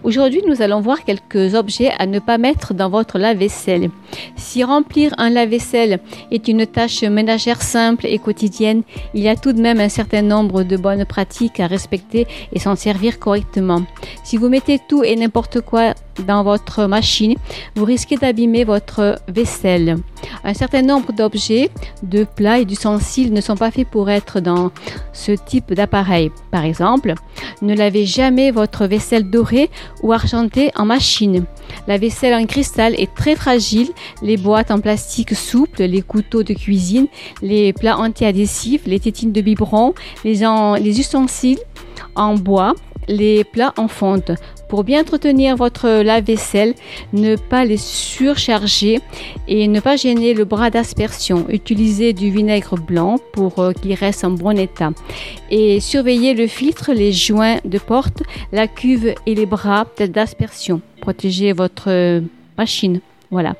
Aujourd'hui, nous allons voir quelques objets à ne pas mettre dans votre lave-vaisselle. Si remplir un lave-vaisselle est une tâche ménagère simple et quotidienne, il y a tout de même un certain nombre de bonnes pratiques à respecter et s'en servir correctement. Si vous mettez tout et n'importe quoi dans votre machine, vous risquez d'abîmer votre vaisselle. Un certain nombre d'objets, de plats et d'ustensiles ne sont pas faits pour être dans ce type d'appareil. Par exemple, Ne lavez jamais votre vaisselle dorée ou argentée en machine. La vaisselle en cristal est très fragile. Les boîtes en plastique souples, les couteaux de cuisine, les plats anti-adhésifs, les tétines de biberon, les, les ustensiles en bois, les plats en fonte. Pour bien entretenir votre lave-vaisselle, ne pas les surcharger et ne pas gêner le bras d'aspersion. Utilisez du vinaigre blanc pour euh, qu'il reste en bon état. Et surveillez le filtre, les joints de porte, la cuve et les bras d'aspersion. Protégez votre euh, machine. Voilà.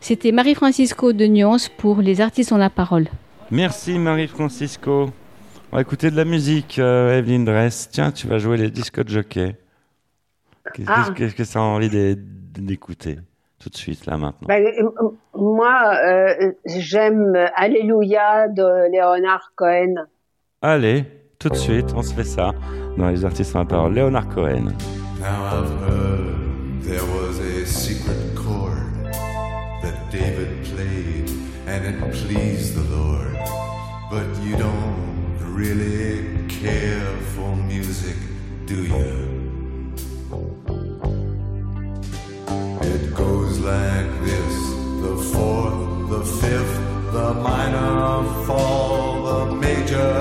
C'était Marie-Francisco de Nyons pour Les artistes ont la parole. Merci Marie-Francisco. On va écouter de la musique, euh, Evelyne Dress. Tiens, tu vas jouer les disques de jockey. Ah. Qu'est-ce que ça a envie d'écouter tout de suite, là, maintenant? Ben, euh, Moi, euh, j'aime Alléluia de Léonard Cohen. Allez, tout de suite, on se fait ça dans les artistes en parole. Léonard Cohen. Now I've heard there was a secret chord that David played and it pleased the Lord. But you don't really care for music, do you? Like this. The fourth, the fifth, the minor fall, the major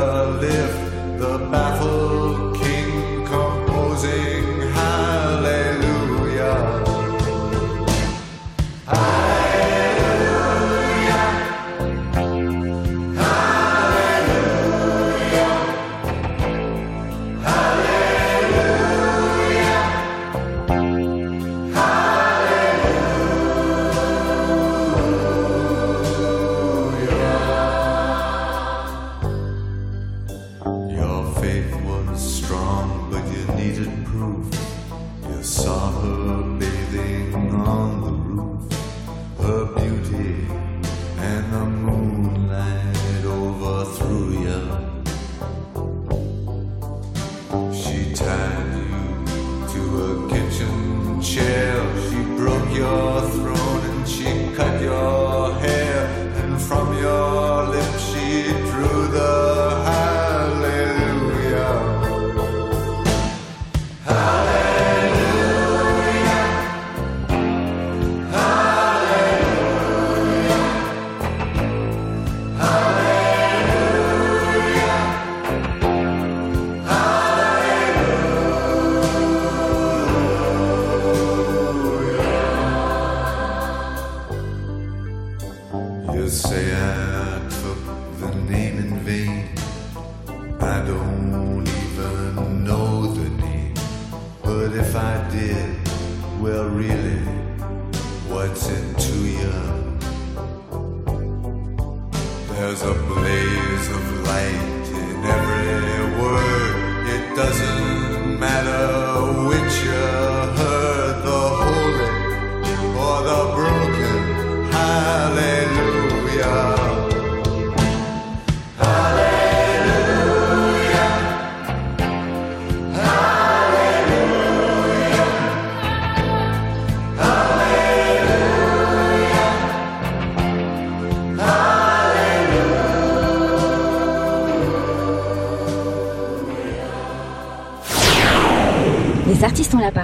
lift, the baffled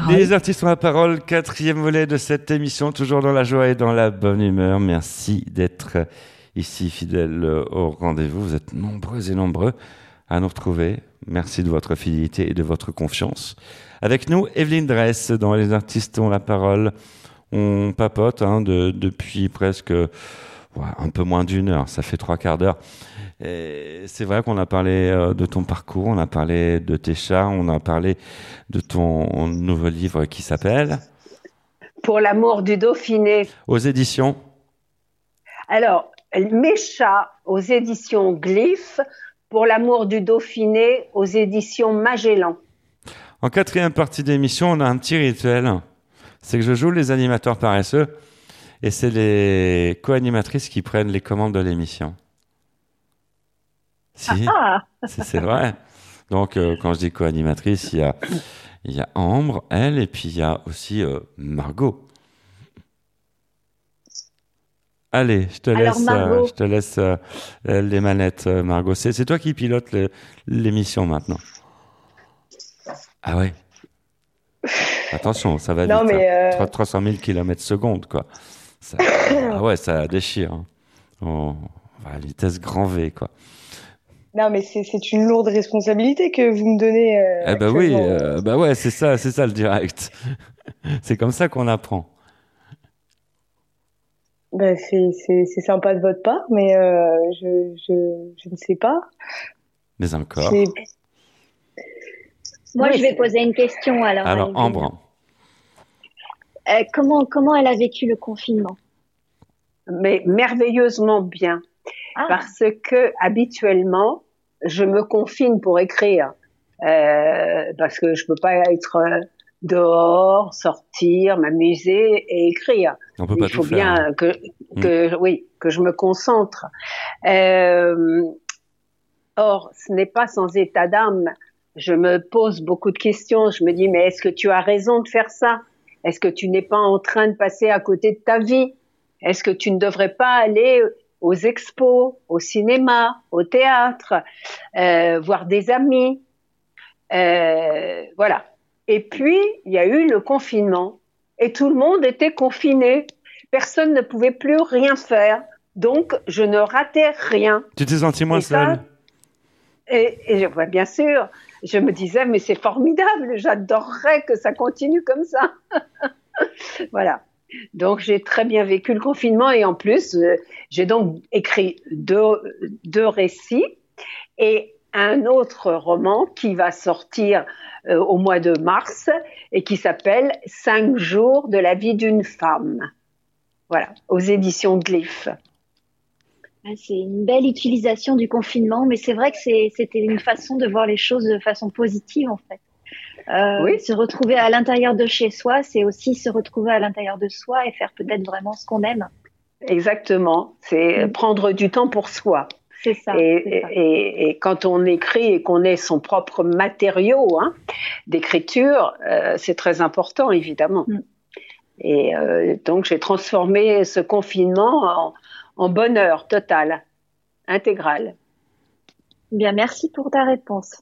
Les artistes ont la parole, quatrième volet de cette émission, toujours dans la joie et dans la bonne humeur. Merci d'être ici fidèles au rendez-vous. Vous êtes nombreux et nombreux à nous retrouver. Merci de votre fidélité et de votre confiance. Avec nous, Evelyne Dress, dans Les artistes ont la parole. On papote hein, depuis presque un peu moins d'une heure, ça fait trois quarts d'heure. C'est vrai qu'on a parlé euh, de ton parcours, on a parlé de tes chats, on a parlé de ton nouveau livre qui s'appelle Pour l'amour du Dauphiné. Aux éditions Alors, Mes chats aux éditions Glyph, Pour l'amour du Dauphiné aux éditions Magellan. En quatrième partie d'émission, on a un petit rituel. C'est que je joue les animateurs paresseux et c'est les co-animatrices qui prennent les commandes de l'émission. Si, ah, ah. c'est vrai. Donc, euh, quand je dis co-animatrice, il y a, il y a Ambre, elle, et puis il y a aussi euh, Margot. Allez, je te laisse, euh, je te laisse les manettes, Margot. C'est toi qui pilote l'émission maintenant. Ah ouais Attention, ça va vite. Mais 300 000 km secondes, quoi. ah ouais, ça déchire. Hein. On va à vitesse grand V, quoi. Non, mais c'est une lourde responsabilité que vous me donnez. Euh, eh ben oui, euh, bah ouais, c'est ça, c'est ça le direct. c'est comme ça qu'on apprend. Ben c'est sympa de votre part, mais euh, je, je, je, ne sais pas. Mais encore. Moi, je vais poser une question alors. Alors, Ambre. Euh, comment, comment elle a vécu le confinement? Mais merveilleusement bien. Ah. Parce que habituellement, je me confine pour écrire. Euh, parce que je peux pas être dehors, sortir, m'amuser et écrire. On peut pas Il faut tout bien faire, que, mm. que oui, que je me concentre. Euh, or, ce n'est pas sans état d'âme je me pose beaucoup de questions. Je me dis, mais est-ce que tu as raison de faire ça? Est-ce que tu n'es pas en train de passer à côté de ta vie? Est-ce que tu ne devrais pas aller aux expos, au cinéma, au théâtre, euh, voir des amis euh, Voilà. Et puis, il y a eu le confinement et tout le monde était confiné. Personne ne pouvait plus rien faire. Donc, je ne ratais rien. Tu t'es senti moins seule? et, et, bien sûr, je me disais, mais c'est formidable, j'adorerais que ça continue comme ça. voilà. Donc j'ai très bien vécu le confinement et en plus, euh, j'ai donc écrit deux, deux, récits et un autre roman qui va sortir euh, au mois de mars et qui s'appelle Cinq jours de la vie d'une femme. Voilà, aux éditions Glyph. Ah, c'est une belle utilisation du confinement, mais c'est vrai que c'était une façon de voir les choses de façon positive en fait. Euh, oui. Se retrouver à l'intérieur de chez soi, c'est aussi se retrouver à l'intérieur de soi et faire peut-être vraiment ce qu'on aime. Exactement, c'est mm. prendre du temps pour soi. C'est ça, et, Et, quand on écrit et qu'on ait son propre matériau hein, d'écriture, euh, c'est très important évidemment. Mm. Et euh, donc j'ai transformé ce confinement en, en bonheur total, intégral. Bien, merci pour ta réponse.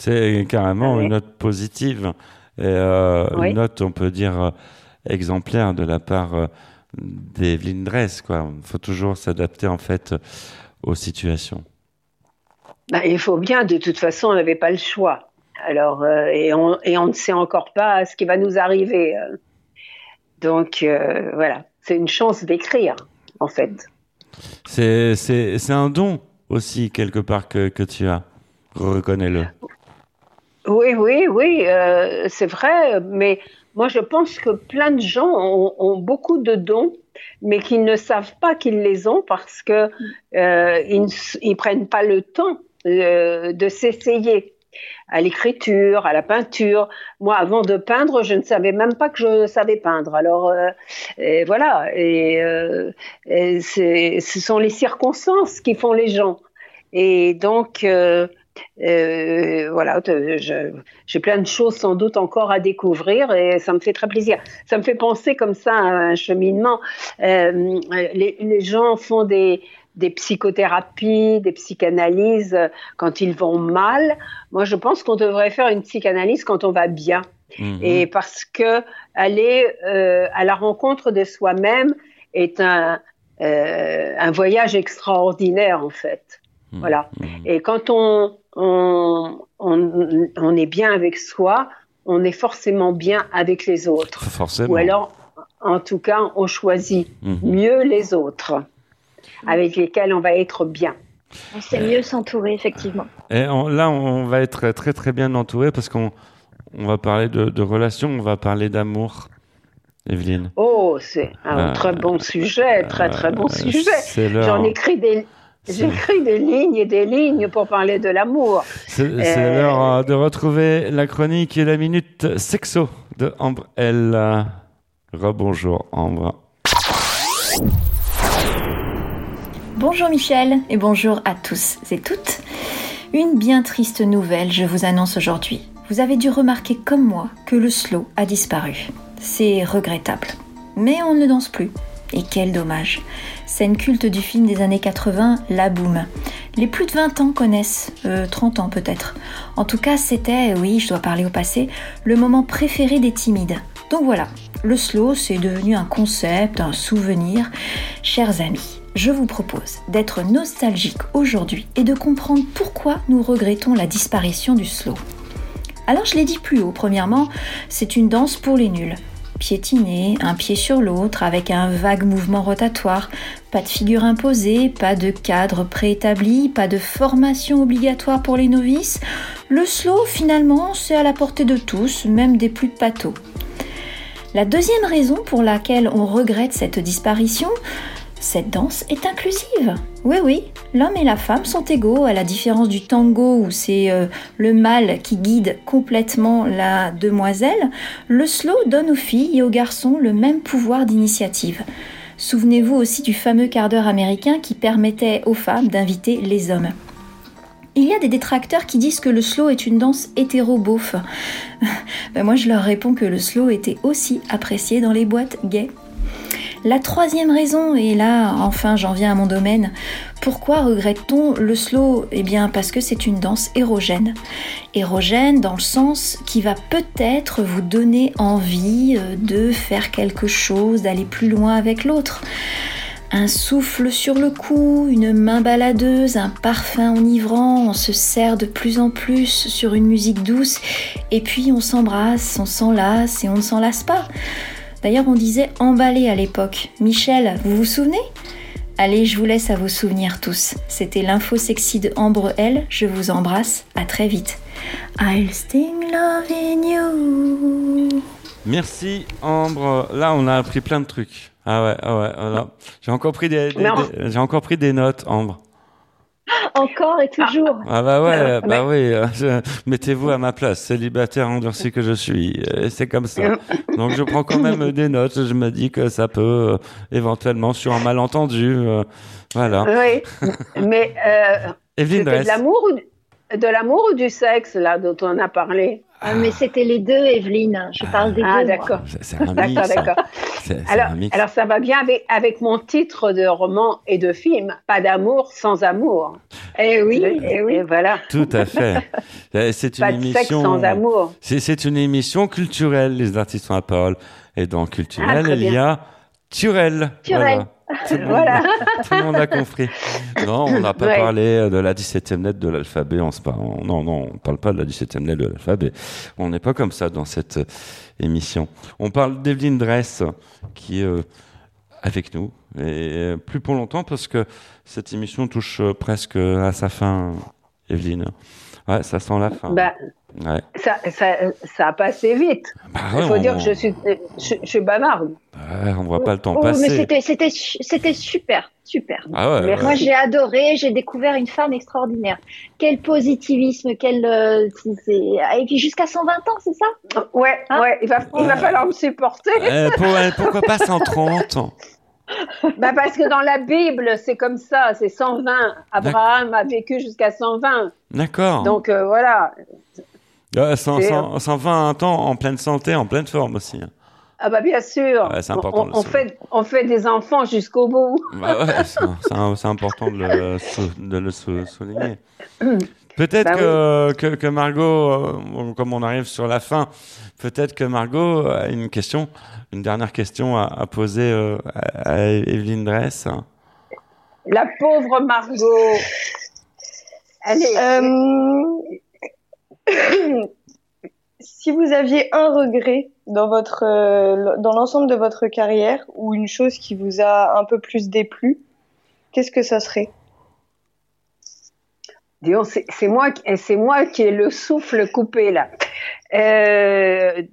C'est carrément une note positive et euh, une note, on peut dire, euh, exemplaire de la part euh, d'Evelyne Dress. Il faut toujours s'adapter en fait aux situations. Bah, il faut bien, de toute façon, on n'avait pas le choix. Alors, et, on, et on ne sait encore pas ce qui va nous arriver. Donc, voilà, c'est une chance d'écrire, en fait. C'est un don aussi, quelque part, que, que tu as. Reconnais-le. Oui, oui, oui, euh, c'est vrai, mais moi je pense que plein de gens ont, beaucoup de dons, mais qu'ils ne savent pas qu'ils les ont parce que euh, ils ne prennent pas le temps euh, de s'essayer à l'écriture, à la peinture. Moi, avant de peindre, je ne savais même pas que je savais peindre. Alors, euh, voilà. Et, euh, ce sont les circonstances qui font les gens. Et donc, euh, voilà, j'ai plein de choses sans doute encore à découvrir et ça me fait très plaisir. Ça me fait penser comme ça à un cheminement. les, les, gens font des, des psychothérapies, des psychanalyses quand ils vont mal. Moi, je pense qu'on devrait faire une psychanalyse quand on va bien. Mhm. Et parce que aller euh, à la rencontre de soi-même est un, euh, un voyage extraordinaire, en fait. Mhm. Voilà. Mhm. Et quand on, on, on, est bien avec soi, on est forcément bien avec les autres. Forcément. Ou alors, en tout cas, on choisit mieux les autres avec lesquels on va être bien. On sait mieux s'entourer, effectivement. Et là, on va être très très bien entouré parce qu'on on va parler de, relations, on va parler d'amour. Evelyne. Oh, c'est un euh, très bon sujet, très très bon euh, sujet. J'en écris des, J'écris des lignes et des lignes pour parler de l'amour. C'est euh, l'heure de retrouver la chronique et la minute sexo de Ambre Elle. Rebonjour Ambre. Bonjour Michel et bonjour à tous et toutes. Une bien triste nouvelle je vous annonce aujourd'hui. Vous avez dû remarquer comme moi que le slow a disparu. C'est regrettable. Mais on ne danse plus. Et quel dommage. Scène culte du film des années 80, La Boom. Les plus de 20 ans connaissent, 30 euh, ans peut-être. En tout cas, c'était, oui, je dois parler au passé, le moment préféré des timides. Donc voilà, le slow, c'est devenu un concept, un souvenir. Chers amis, je vous propose d'être nostalgique aujourd'hui et de comprendre pourquoi nous regrettons la disparition du slow. Alors je l'ai dit plus haut, premièrement, c'est une danse pour les nuls. Piétiner, un pied sur l'autre, avec un vague mouvement rotatoire, pas de figure imposée, pas de cadre préétabli, pas de formation obligatoire pour les novices. Le slow, finalement, c'est à la portée de tous, même des plus de La deuxième raison pour laquelle on regrette cette disparition, cette danse est inclusive. Oui, oui, l'homme et la femme sont égaux, à la différence du tango où c'est euh, le mâle qui guide complètement la demoiselle. Le slow donne aux filles et aux garçons le même pouvoir d'initiative. Souvenez-vous aussi du fameux quart d'heure américain qui permettait aux femmes d'inviter les hommes. Il y a des détracteurs qui disent que le slow est une danse hétéro-beauf. ben moi je leur réponds que le slow était aussi apprécié dans les boîtes gays. La troisième raison, et là enfin j'en viens à mon domaine, pourquoi regrette-t-on le slow? Eh bien parce que c'est une danse érogène. Érogène dans le sens qui va peut-être vous donner envie euh, de faire quelque chose, d'aller plus loin avec l'autre. Un souffle sur le cou, une main baladeuse, un parfum enivrant, on se serre de plus en plus sur une musique douce, et puis on s'embrasse, on s'enlace et on ne s'en pas. D'ailleurs, on disait emballé à l'époque. Michel, vous vous souvenez? Allez, je vous laisse à vos souvenirs tous. C'était l'info sexy de Ambre L. Je vous embrasse. À très vite. I'll sting loving you. Merci Ambre. Là, on a appris plein de trucs. Ah ouais, ah ouais. J'ai encore pris des j'ai encore pris des notes, Ambre. Encore et toujours. Ah bah ouais, bah oui. Euh, mettez-vous à ma place, célibataire endurci que je suis. C'est comme ça. Donc je prends quand même des notes. Je me dis que ça peut euh, éventuellement sur un malentendu. Euh, voilà. Oui, mais euh, de l'amour ou de l'amour ou du sexe là dont on a parlé? Ah, mais c'était les deux, Evelyne. Je parle des ah, deux. d'accord. D'accord, d'accord. Alors, alors, ça va bien avec, avec mon titre de roman et de film, Pas d'amour sans amour. Eh oui, eh oui. voilà. Tout à fait. Eh, c'est une Pas de émission. Sexe sans amour. C'est une émission culturelle, les artistes sont à parole. Et dans culturel, ah, il y a Turel. Turel. Voilà. Tout, le monde a compris. Non, on n'a pas parlé de la 17e lettre de l'alphabet. On se non, non, on parle pas de la 17e lettre de l'alphabet. On n'est pas comme ça dans cette euh, émission. On parle d'Evelyne Dress, qui est euh, avec nous, et euh, plus pour longtemps parce que cette émission touche presque à sa fin, Evelyne. Ouais, ça sent la fin. Bah, ouais. ça, ça, ça, a passé vite. Bah Il faut dire que je suis, je, je suis bavarde. Bah, on voit pas le temps oh, passer. Mais c'était, c'était, c'était super, super. Ah ouais, Moi, j'ai adoré, j'ai découvert une femme extraordinaire. Quel positivisme, quel, euh, et puis jusqu'à 120 ans, c'est ça? Ouais, hein? ouais. Il va, il va falloir me supporter. Euh, pourquoi pas 130 bah parce que dans la Bible, c'est comme ça, c'est 120. Abraham a vécu jusqu'à 120. D'accord. Donc euh, voilà. 120 ans en pleine santé, en pleine forme aussi. Hein. Ah bah bien sûr. c'est important. On, fait, on fait des enfants jusqu'au bout. Bah ouais, c'est important de le, de le souligner. Peut-être bah que, que, Margot, euh, comme on arrive sur la fin, peut-être que Margot a une question une dernière question à, poser euh, à, Evelyne Dress. La pauvre Margot. Allez. Euh, si vous aviez un regret dans votre, euh, dans l'ensemble de votre carrière ou une chose qui vous a un peu plus déplu, qu'est-ce que ça serait? C'est moi, c'est moi qui ai le souffle coupé là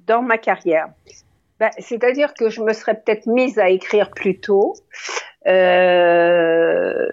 dans ma carrière. Ben, c'est-à-dire que je me serais peut-être mise à écrire plus tôt. Euh,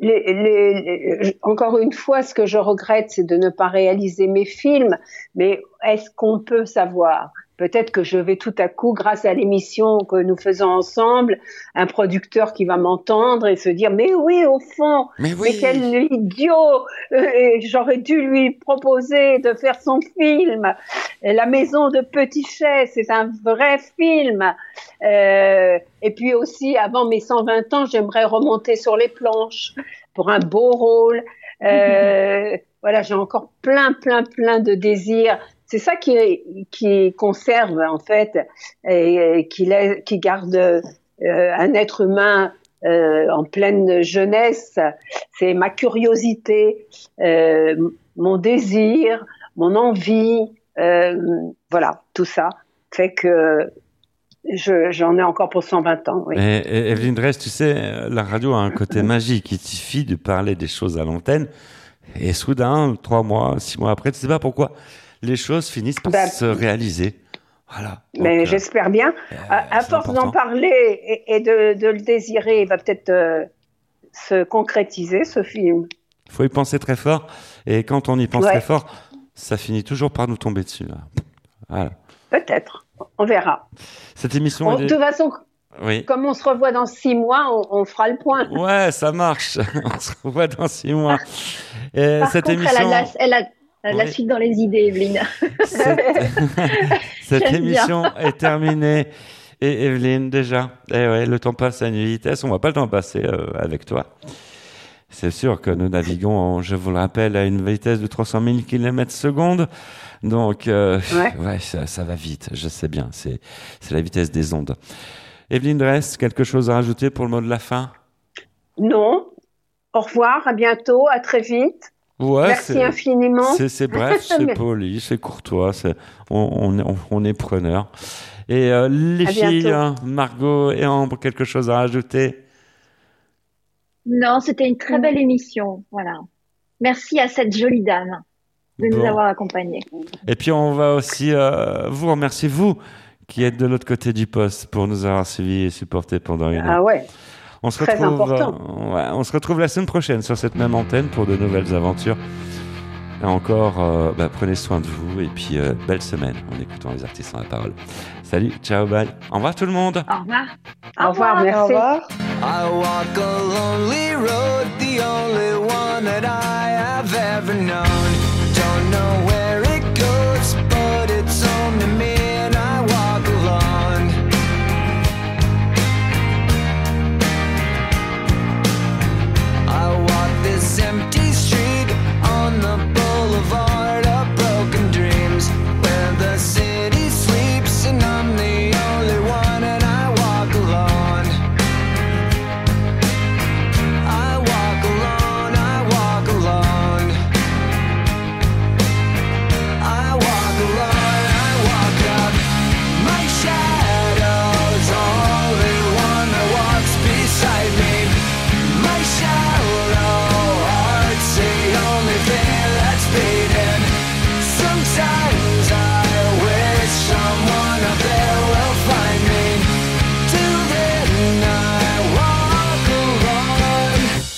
les, les, encore une fois, ce que je regrette, c'est de ne pas réaliser mes films. Mais est-ce qu'on peut savoir? Peut-être que je vais tout à coup, grâce à l'émission que nous faisons ensemble, un producteur qui va m'entendre et se dire mais oui au fond, mais, quel idiot, euh, j'aurais dû lui proposer de faire son film. La maison de Petit c'est un vrai film. Euh, et puis aussi, avant mes 120 ans, j'aimerais remonter sur les planches pour un beau rôle. Euh, voilà, j'ai encore plein, plein, plein de désirs c'est ça qui, qui conserve en fait et, qui, qui garde euh, un être humain euh, en pleine jeunesse. C'est ma curiosité, euh, mon désir, mon envie, voilà, tout ça fait que j'en ai encore pour 120 ans. Oui. Et, Evelyne Dress, tu sais, la radio a un côté magique. Il suffit de parler des choses à l'antenne et soudain, trois mois, six mois après, tu sais pas pourquoi les choses finissent par ben, se réaliser. Voilà. Mais euh, j'espère bien. Euh, à, force d'en parler et, de, le désirer, il va peut-être euh, se concrétiser ce film. Il faut y penser très fort. Et quand on y pense très fort, ça finit toujours par nous tomber dessus. Voilà. Peut-être. On verra. Cette émission. De toute façon, oui. Comme on se revoit dans six mois, on, fera le point. Ouais, ça marche. on se revoit dans six mois. Et cette émission. Elle a, la suite dans les idées, Evelyne. Cette, émission est terminée. Et Evelyne, déjà, eh ouais, le temps passe à une vitesse, on ne va pas le temps passer euh, avec toi. C'est sûr que nous naviguons, je vous le rappelle, à une vitesse de 300 000 km secondes. Donc, euh, ouais. ça, va vite, je sais bien, c'est la vitesse des ondes. Evelyne Dress, quelque chose à rajouter pour le mot de la fin? Non. Au revoir, à bientôt, à très vite. Merci infiniment. C'est bref, c'est poli, c'est courtois, on, on, on, est preneur. Et euh, les filles, hein, Margot et Ambre, quelque chose à rajouter? Non, c'était une très belle émission. Voilà. Merci à cette jolie dame de nous avoir accompagnés. Et puis on va aussi euh, vous remercier, vous, qui êtes de l'autre côté du poste, pour nous avoir suivis et supportés pendant une heure. Ah ouais. On se, retrouve, euh, on se retrouve la semaine prochaine sur cette même antenne pour de nouvelles aventures. Et encore, euh, bah, prenez soin de vous et puis euh, belle semaine en écoutant les artistes en la parole. Salut, ciao, bye. Au revoir tout le monde. Au revoir. Au revoir, merci. Au revoir. I walk a lonely road, the only one that I have ever known.